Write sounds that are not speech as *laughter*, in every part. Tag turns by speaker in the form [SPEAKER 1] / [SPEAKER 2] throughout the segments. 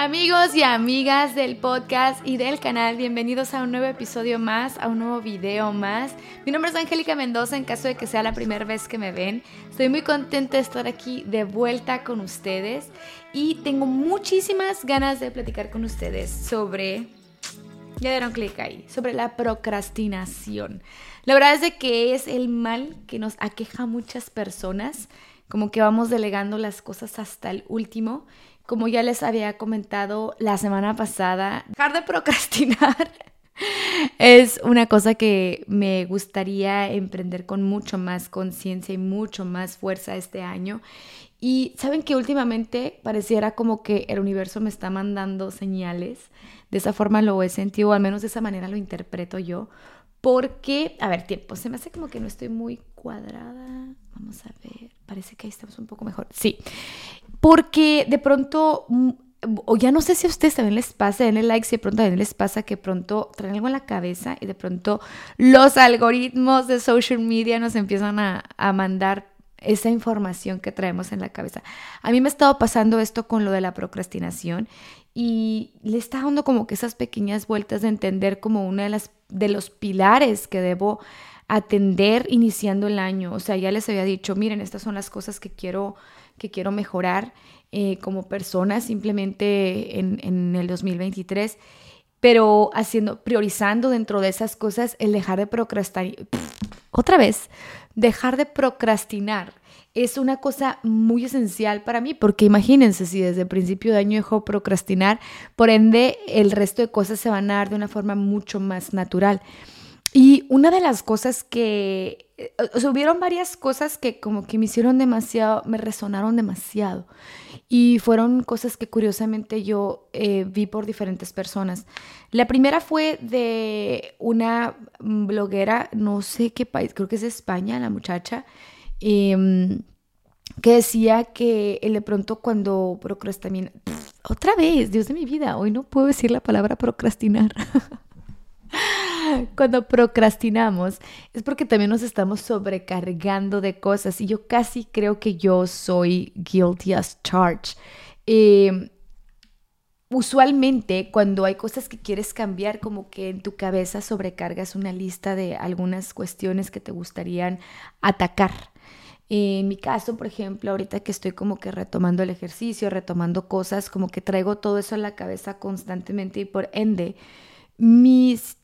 [SPEAKER 1] Amigos y amigas del podcast y del canal, bienvenidos a un nuevo episodio más, a un nuevo video más. Mi nombre es Angélica Mendoza, en caso de que sea la primera vez que me ven. Estoy muy contenta de estar aquí de vuelta con ustedes y tengo muchísimas ganas de platicar con ustedes sobre, ya dieron clic ahí, sobre la procrastinación. La verdad es de que es el mal que nos aqueja a muchas personas, como que vamos delegando las cosas hasta el último como ya les había comentado la semana pasada, dejar de procrastinar *laughs* es una cosa que me gustaría emprender con mucho más conciencia y mucho más fuerza este año. Y saben que últimamente pareciera como que el universo me está mandando señales. De esa forma lo he sentido, o al menos de esa manera lo interpreto yo. Porque, a ver, tiempo, se me hace como que no estoy muy cuadrada. Vamos a ver, parece que ahí estamos un poco mejor. Sí, porque de pronto, mm, o ya no sé si a ustedes también les pasa, denle like si de pronto también les pasa que pronto traen algo en la cabeza y de pronto los algoritmos de social media nos empiezan a, a mandar esa información que traemos en la cabeza. A mí me ha estado pasando esto con lo de la procrastinación y le está dando como que esas pequeñas vueltas de entender como una de las de los pilares que debo atender iniciando el año. O sea, ya les había dicho, miren, estas son las cosas que quiero, que quiero mejorar eh, como persona simplemente en, en el 2023 pero haciendo, priorizando dentro de esas cosas el dejar de procrastinar. Otra vez, dejar de procrastinar es una cosa muy esencial para mí, porque imagínense si desde el principio de año dejo procrastinar, por ende el resto de cosas se van a dar de una forma mucho más natural. Y una de las cosas que, eh, o sea, hubieron varias cosas que como que me hicieron demasiado, me resonaron demasiado. Y fueron cosas que curiosamente yo eh, vi por diferentes personas. La primera fue de una bloguera, no sé qué país, creo que es España, la muchacha, em, que decía que de pronto cuando procrastina, otra vez, Dios de mi vida, hoy no puedo decir la palabra procrastinar. *laughs* *laughs* cuando procrastinamos es porque también nos estamos sobrecargando de cosas y yo casi creo que yo soy guilty as charged. Em, usualmente cuando hay cosas que quieres cambiar, como que en tu cabeza sobrecargas una lista de algunas cuestiones que te gustarían atacar. En mi caso, por ejemplo, ahorita que estoy como que retomando el ejercicio, retomando cosas, como que traigo todo eso en la cabeza constantemente y por ende, mis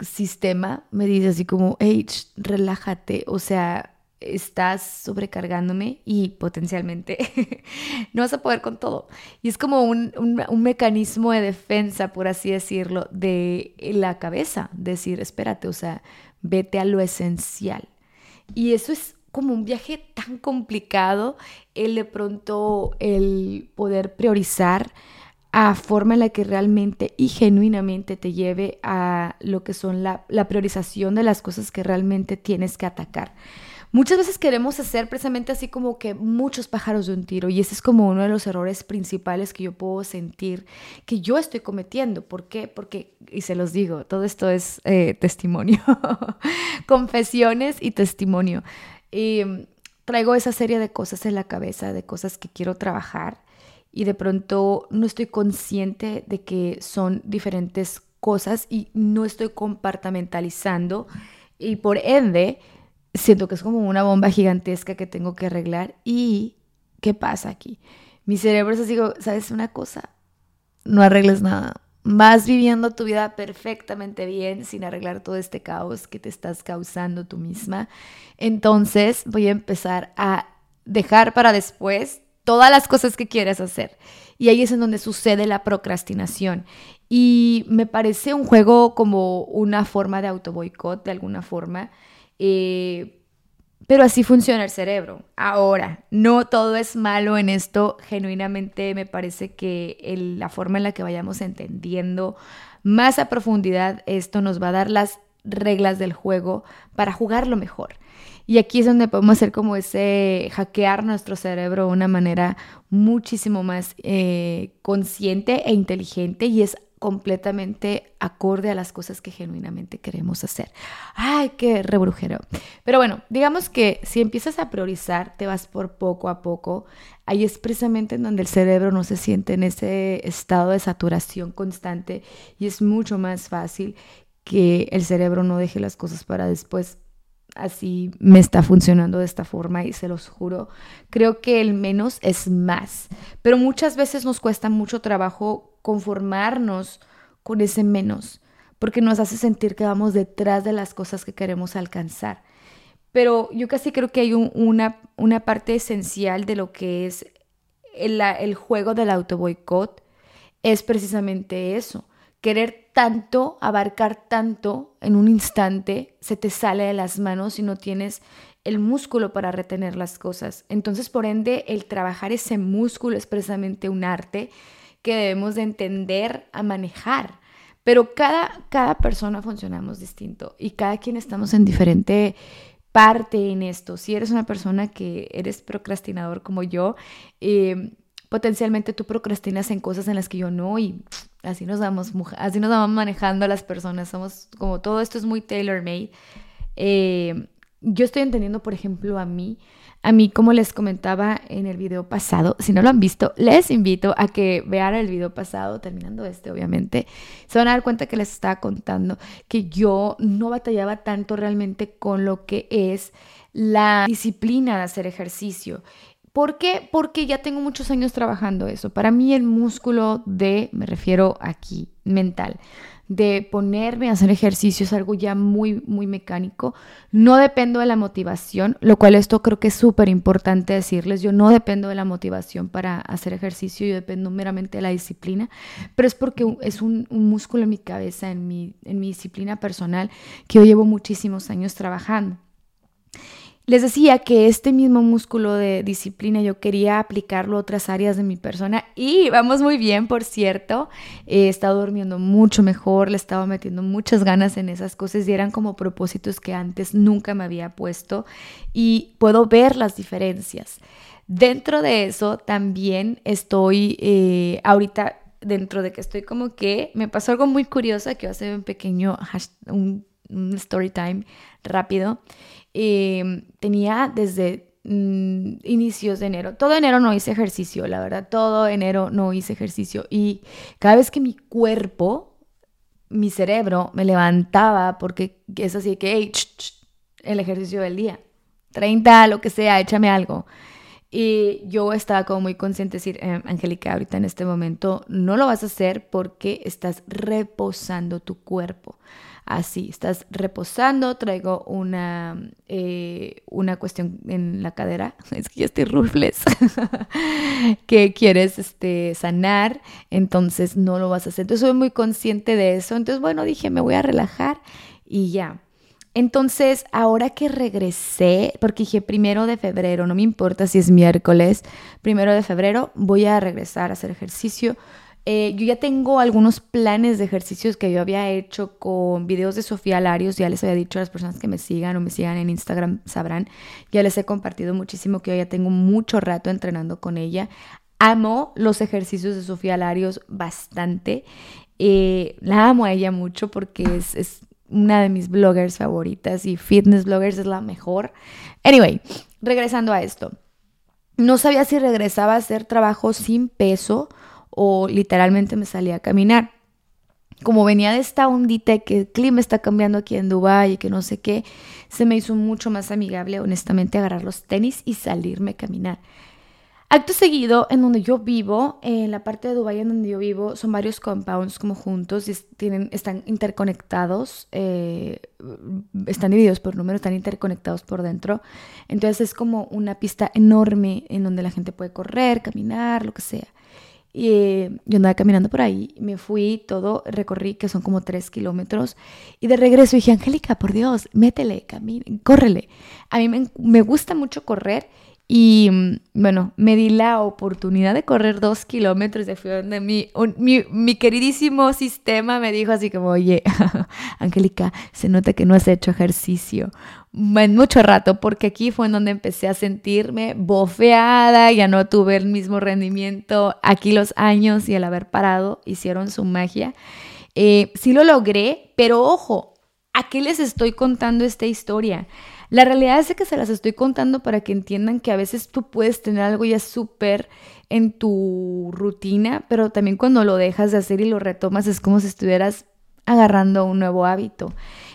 [SPEAKER 1] sistema me dice así como, hey, relájate, o sea, estás sobrecargándome y potencialmente *laughs* no vas a poder con todo. Y es como un, un, mecanismo de defensa, por así decirlo, de la cabeza, decir, espérate, o sea, vete a lo esencial. Y eso es como un viaje tan complicado, el de pronto, el poder priorizar a forma en la que realmente y genuinamente te lleve a lo que son la, priorización de las cosas que realmente tienes que atacar. Muchas veces queremos hacer precisamente así como que muchos pájaros de un tiro y ese es como uno de los errores principales que yo puedo sentir que yo estoy cometiendo. ¿Por qué? Porque, y se los digo, todo esto es eh, testimonio, *laughs* confesiones y testimonio. Y traigo esa serie de cosas en la cabeza, de cosas que quiero trabajar y de pronto no estoy consciente de que son diferentes cosas y no estoy compartamentalizando y por ende siento que es como una bomba gigantesca que tengo que arreglar y ¿qué pasa aquí? Mi cerebro es así, ¿sabes una cosa? No arregles nada. Vas viviendo tu vida perfectamente bien sin arreglar todo este caos que te estás causando tú misma. Entonces voy a empezar a dejar para después todas las cosas que quieres hacer. Y ahí es en donde sucede la procrastinación. Y me parece un juego como una forma de autoboicot, de alguna forma. Eh, pero así funciona el cerebro. Ahora, no todo es malo en esto. Genuinamente me parece que la forma en la que vayamos entendiendo más a profundidad esto nos va a dar las reglas del juego para jugarlo mejor. Y aquí es donde podemos hacer como ese hackear nuestro cerebro de una manera muchísimo más eh, consciente e inteligente y es completamente acorde a las cosas que genuinamente queremos hacer. Ay, qué rebrujero. Pero bueno, digamos que si empiezas a priorizar, te vas por poco a poco. Ahí es precisamente en donde el cerebro no se siente en ese estado de saturación constante y es mucho más fácil que el cerebro no deje las cosas para después así me está funcionando de esta forma y se los juro, creo que el menos es más, pero muchas veces nos cuesta mucho trabajo conformarnos con ese menos, porque nos hace sentir que vamos detrás de las cosas que queremos alcanzar. Pero yo casi creo que hay una, una parte esencial de lo que es el, el juego del auto boicot, es precisamente eso, querer tanto, abarcar tanto en un instante, se te sale de las manos y no tienes el músculo para retener las cosas. Entonces, por ende, el trabajar ese músculo es precisamente un arte que debemos de entender a manejar. Pero cada, cada persona funcionamos distinto y cada quien estamos en diferente parte en esto. Si eres una persona que eres procrastinador como yo, eh, potencialmente tú procrastinas en cosas en las que yo no y así nos vamos, así nos vamos manejando las personas. Somos como todo esto es muy tailor made. Eh, yo estoy entendiendo, por ejemplo, a mí, a mí, como les comentaba en el video pasado, si no lo han visto, les invito a que vean el video pasado, terminando este, obviamente. Se van a dar cuenta que les estaba contando que yo no batallaba tanto realmente con lo que es la disciplina de hacer ejercicio. ¿Por qué? Porque ya tengo muchos años trabajando eso. Para mí el músculo de, me refiero aquí, mental, de ponerme a hacer ejercicio es algo ya muy, muy mecánico. No dependo de la motivación, lo cual esto creo que es súper importante decirles. Yo no dependo de la motivación para hacer ejercicio, yo dependo meramente de la disciplina, pero es porque es un, un músculo en mi cabeza, en mi, en mi disciplina personal, que yo llevo muchísimos años trabajando. Les decía que este mismo músculo de disciplina yo quería aplicarlo a otras áreas de mi persona y vamos muy bien, por cierto. He estado durmiendo mucho mejor, le estaba metiendo muchas ganas en esas cosas y eran como propósitos que antes nunca me había puesto y puedo ver las diferencias. Dentro de eso también estoy eh, ahorita, dentro de que estoy como que me pasó algo muy curioso que va a ser un pequeño, un story time rápido. Em, tenía desde mm, inicios de enero. Todo enero no hice ejercicio, la verdad, todo enero no hice ejercicio. Y cada vez que mi cuerpo, mi cerebro me levantaba, porque es así que, el ejercicio del día, 30, lo que sea, échame algo. Y yo estaba como muy consciente de decir, eh, Angélica, ahorita en este momento no lo vas a hacer porque estás reposando tu cuerpo así, estás reposando, traigo una, eh, una cuestión en la cadera, *laughs* es que ya estoy rufles, *laughs* que quieres este, sanar, entonces no lo vas a hacer. Entonces soy muy consciente de eso, entonces bueno, dije, me voy a relajar y ya. Entonces, ahora que regresé, porque dije primero de febrero, no me importa si es miércoles, primero de febrero voy a regresar a hacer ejercicio. Eh, yo ya tengo algunos planes de ejercicios que yo había hecho con videos de Sofía Larios, ya les había dicho a las personas que me sigan o me sigan en Instagram, sabrán, ya les he compartido muchísimo que yo ya tengo mucho rato entrenando con ella. Amo los ejercicios de Sofía Larios bastante. Eh, la amo a ella mucho porque es, es una de mis bloggers favoritas y fitness bloggers es la mejor. Anyway, regresando a esto. No sabía si regresaba a hacer trabajo sin peso o literalmente me salía a caminar. Como venía de esta ondita que el clima está cambiando aquí en Dubái y que no sé qué, se me hizo mucho más amigable, honestamente, agarrar los tenis y salirme a caminar. Acto seguido, en donde yo vivo, en la parte de Dubái en donde yo vivo, son varios compounds como juntos y tienen, están interconectados, eh, están divididos por número, están interconectados por dentro. Entonces es como una pista enorme en donde la gente puede correr, caminar, lo que sea. Y eh, yo andaba caminando por ahí, me fui todo, recorrí que son como tres kilómetros y de regreso dije, Angélica, por Dios, métele, camine, córrele. A mí me, me gusta mucho correr Y mm, bueno, me di la oportunidad de correr dos kilómetros de fui donde mi, mi, mi, queridísimo sistema me dijo así como, oye, *laughs* Angélica, se nota que no has hecho ejercicio en mucho rato, porque aquí fue en donde empecé a sentirme bofeada, ya no tuve el mismo rendimiento. Aquí los años y el haber parado hicieron su magia. Eh, sí lo logré, pero ojo, ¿a qué les estoy contando esta historia? La realidad es que se las estoy contando para que entiendan que a veces tú puedes tener algo ya súper en tu rutina, pero también cuando lo dejas de hacer y lo retomas es como si estuvieras agarrando un nuevo hábito.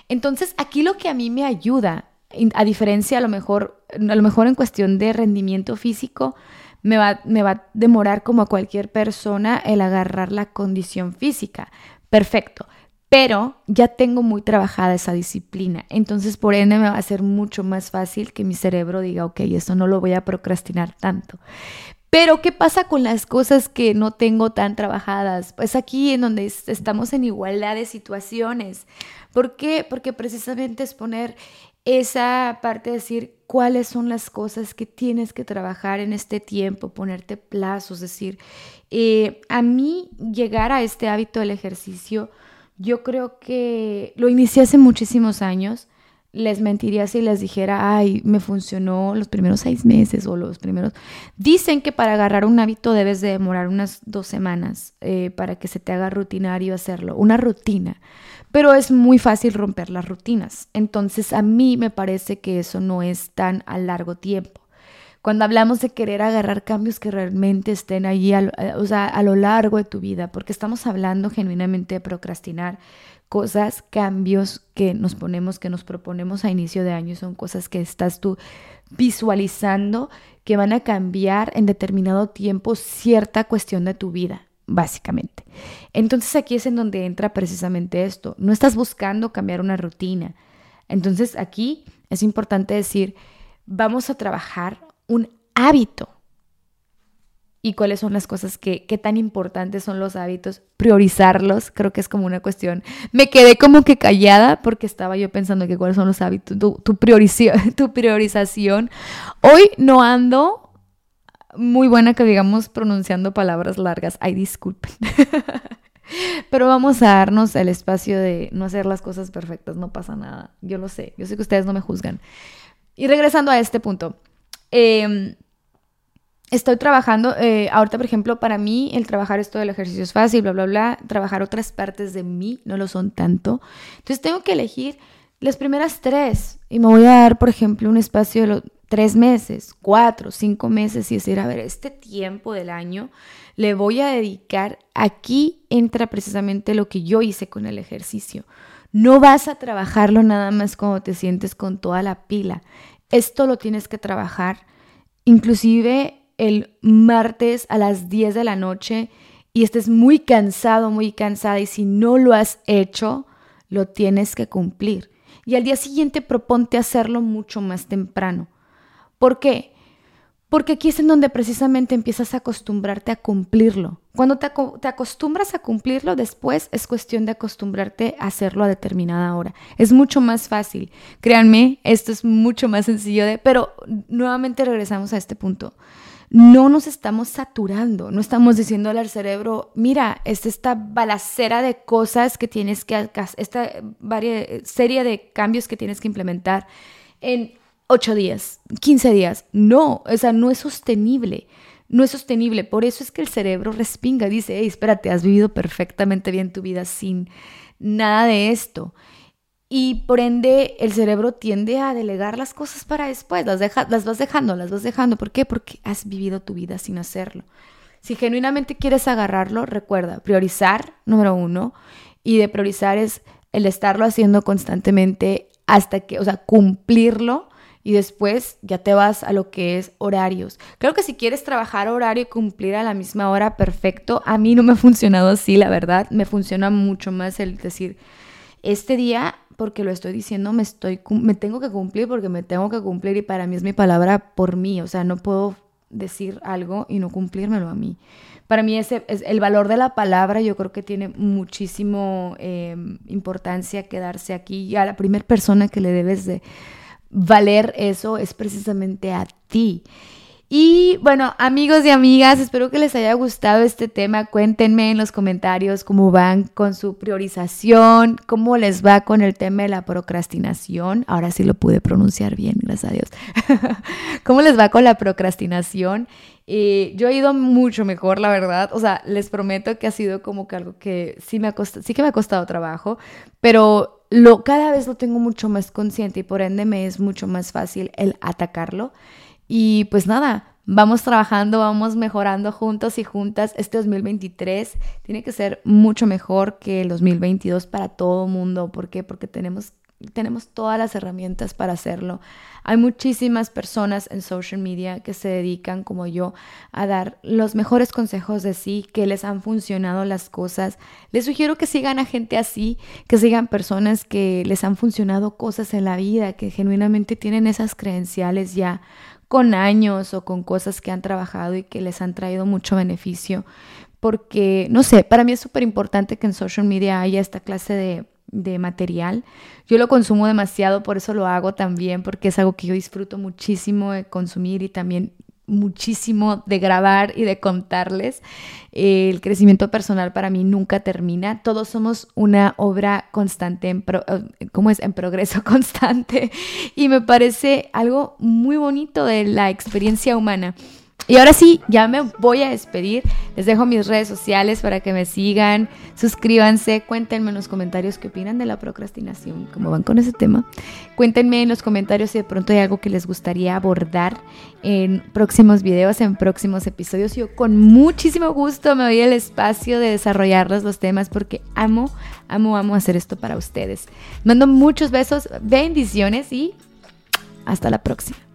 [SPEAKER 1] Entonces, aquí lo que a mí me ayuda, a diferencia a lo mejor, a lo mejor en cuestión de rendimiento físico, me va, me va a demorar como a cualquier persona el agarrar la condición física. Perfecto pero ya tengo muy trabajada esa disciplina. Entonces, por ende, me va a ser mucho más fácil que mi cerebro diga, ok, eso no lo voy a procrastinar tanto. Pero, ¿qué pasa con las cosas que no tengo tan trabajadas? Pues aquí en donde estamos en igualdad de situaciones. ¿Por qué? Porque precisamente es poner esa parte de decir cuáles son las cosas que tienes que trabajar en este tiempo, ponerte plazos, decir, eh, a mí llegar a este hábito del ejercicio, yo creo que lo inicié hace muchísimos años. Les mentiría si les dijera, ay, me funcionó los primeros seis meses o los primeros... Dicen que para agarrar un hábito debes de demorar unas dos semanas eh, para que se te haga rutinario hacerlo, una rutina. Pero es muy fácil romper las rutinas. Entonces a mí me parece que eso no es tan a largo tiempo. Cuando hablamos de querer agarrar cambios que realmente estén allí, eh, o sea, a lo largo de tu vida, porque estamos hablando genuinamente de procrastinar cosas, cambios que nos ponemos, que nos proponemos a inicio de año, son cosas que estás tú visualizando que van a cambiar en determinado tiempo cierta cuestión de tu vida, básicamente. Entonces aquí es en donde entra precisamente esto. No estás buscando cambiar una rutina. Entonces aquí es importante decir, vamos a trabajar un hábito. ¿Y cuáles son las cosas que, qué tan importantes son los hábitos? Priorizarlos, creo que es como una cuestión. Me quedé como que callada porque estaba yo pensando que cuáles son los hábitos, tu, tu, *laughs* tu priorización. Hoy no ando muy buena que digamos pronunciando palabras largas. Ay, disculpen. *laughs* Pero vamos a darnos el espacio de no hacer las cosas perfectas, no pasa nada. Yo lo sé, yo sé que ustedes no me juzgan. Y regresando a este punto, Em, estoy trabajando, eh, ahorita por ejemplo, para mí el trabajar esto del ejercicio es fácil, bla, bla, bla, trabajar otras partes de mí no lo son tanto. Entonces tengo que elegir las primeras tres y me voy a dar, por ejemplo, un espacio de tres meses, cuatro, cinco meses y decir, a ver, este tiempo del año le voy a dedicar, aquí entra precisamente lo que yo hice con el ejercicio. No vas a trabajarlo nada más cuando te sientes con toda la pila. Esto lo tienes que trabajar inclusive el martes a las 10 de la noche y estés muy cansado, muy cansada y si no lo has hecho, lo tienes que cumplir. Y al día siguiente proponte hacerlo mucho más temprano. ¿Por qué? Porque aquí es en donde precisamente empiezas a acostumbrarte a cumplirlo. Cuando te, acostumbras a cumplirlo, después es cuestión de acostumbrarte a hacerlo a determinada hora. Es mucho más fácil. Créanme, esto es mucho más sencillo de... Pero nuevamente regresamos a este punto. No nos estamos saturando, no estamos diciéndole al cerebro, mira, es esta balacera de cosas que tienes que esta serie de cambios que tienes que implementar en 8 días, 15 días. No, o sea, no es sostenible. No es sostenible. Por eso es que el cerebro respinga, dice, hey, espérate, has vivido perfectamente bien tu vida sin nada de esto. Y por ende el cerebro tiende a delegar las cosas para después, las, deja, las vas dejando, las vas dejando. ¿Por qué? Porque has vivido tu vida sin hacerlo. Si genuinamente quieres agarrarlo, recuerda, priorizar, número uno, y de priorizar es el estarlo haciendo constantemente hasta que, o sea, cumplirlo y después ya te vas a lo que es horarios. Creo que si quieres trabajar horario y cumplir a la misma hora, perfecto. A mí no me ha funcionado así, la verdad. Me funciona mucho más el decir, este día, porque lo estoy diciendo, me, estoy, me tengo que cumplir porque me tengo que cumplir y para mí es mi palabra por mí. O sea, no puedo decir algo y no cumplírmelo a mí. Para mí ese es el valor de la palabra, yo creo que tiene muchísimo eh, importancia quedarse aquí. Y a la primera persona que le debes de valer eso es precisamente a ti. Y bueno, amigos y amigas, espero que les haya gustado este tema. Cuéntenme en los comentarios cómo van con su priorización, cómo les va con el tema de la procrastinación. Ahora sí lo pude pronunciar bien, gracias a Dios. *laughs* ¿Cómo les va con la procrastinación? Eh, yo he ido mucho mejor, la verdad. O sea, les prometo que ha sido como que algo que sí, me ha costado, sí que me ha costado trabajo, pero lo, cada vez lo tengo mucho más consciente y por ende me es mucho más fácil el atacarlo. Y pues nada, vamos trabajando, vamos mejorando juntos y juntas. Este 2023 tiene que ser mucho mejor que el 2022 para todo mundo. ¿Por qué? Porque tenemos, tenemos todas las herramientas para hacerlo. Hay muchísimas personas en social media que se dedican, como yo, a dar los mejores consejos de sí, que les han funcionado las cosas. Les sugiero que sigan a gente así, que sigan personas que les han funcionado cosas en la vida, que genuinamente tienen esas credenciales ya con años o con cosas que han trabajado y que les han traído mucho beneficio. Porque, no sé, para mí es súper importante que en social media haya esta clase de, de material. Yo lo consumo demasiado, por eso lo hago también, porque es algo que yo disfruto muchísimo de consumir y también muchísimo de grabar y de contarles. El crecimiento personal para mí nunca termina. Todos somos una obra constante, en eh, ¿cómo es? En progreso *laughs* constante. Y me parece algo muy bonito de la experiencia humana. Y ahora sí, ya me voy a despedir. Les dejo mis redes sociales para que me sigan, suscríbanse, cuéntenme en los comentarios qué opinan de la procrastinación, cómo van con ese tema. Cuéntenme en los comentarios si de pronto hay algo que les gustaría abordar en próximos videos, en próximos episodios. Yo con muchísimo gusto me doy el espacio de desarrollarles los temas porque amo, amo, amo hacer esto para ustedes. Mando muchos besos, bendiciones y hasta la próxima.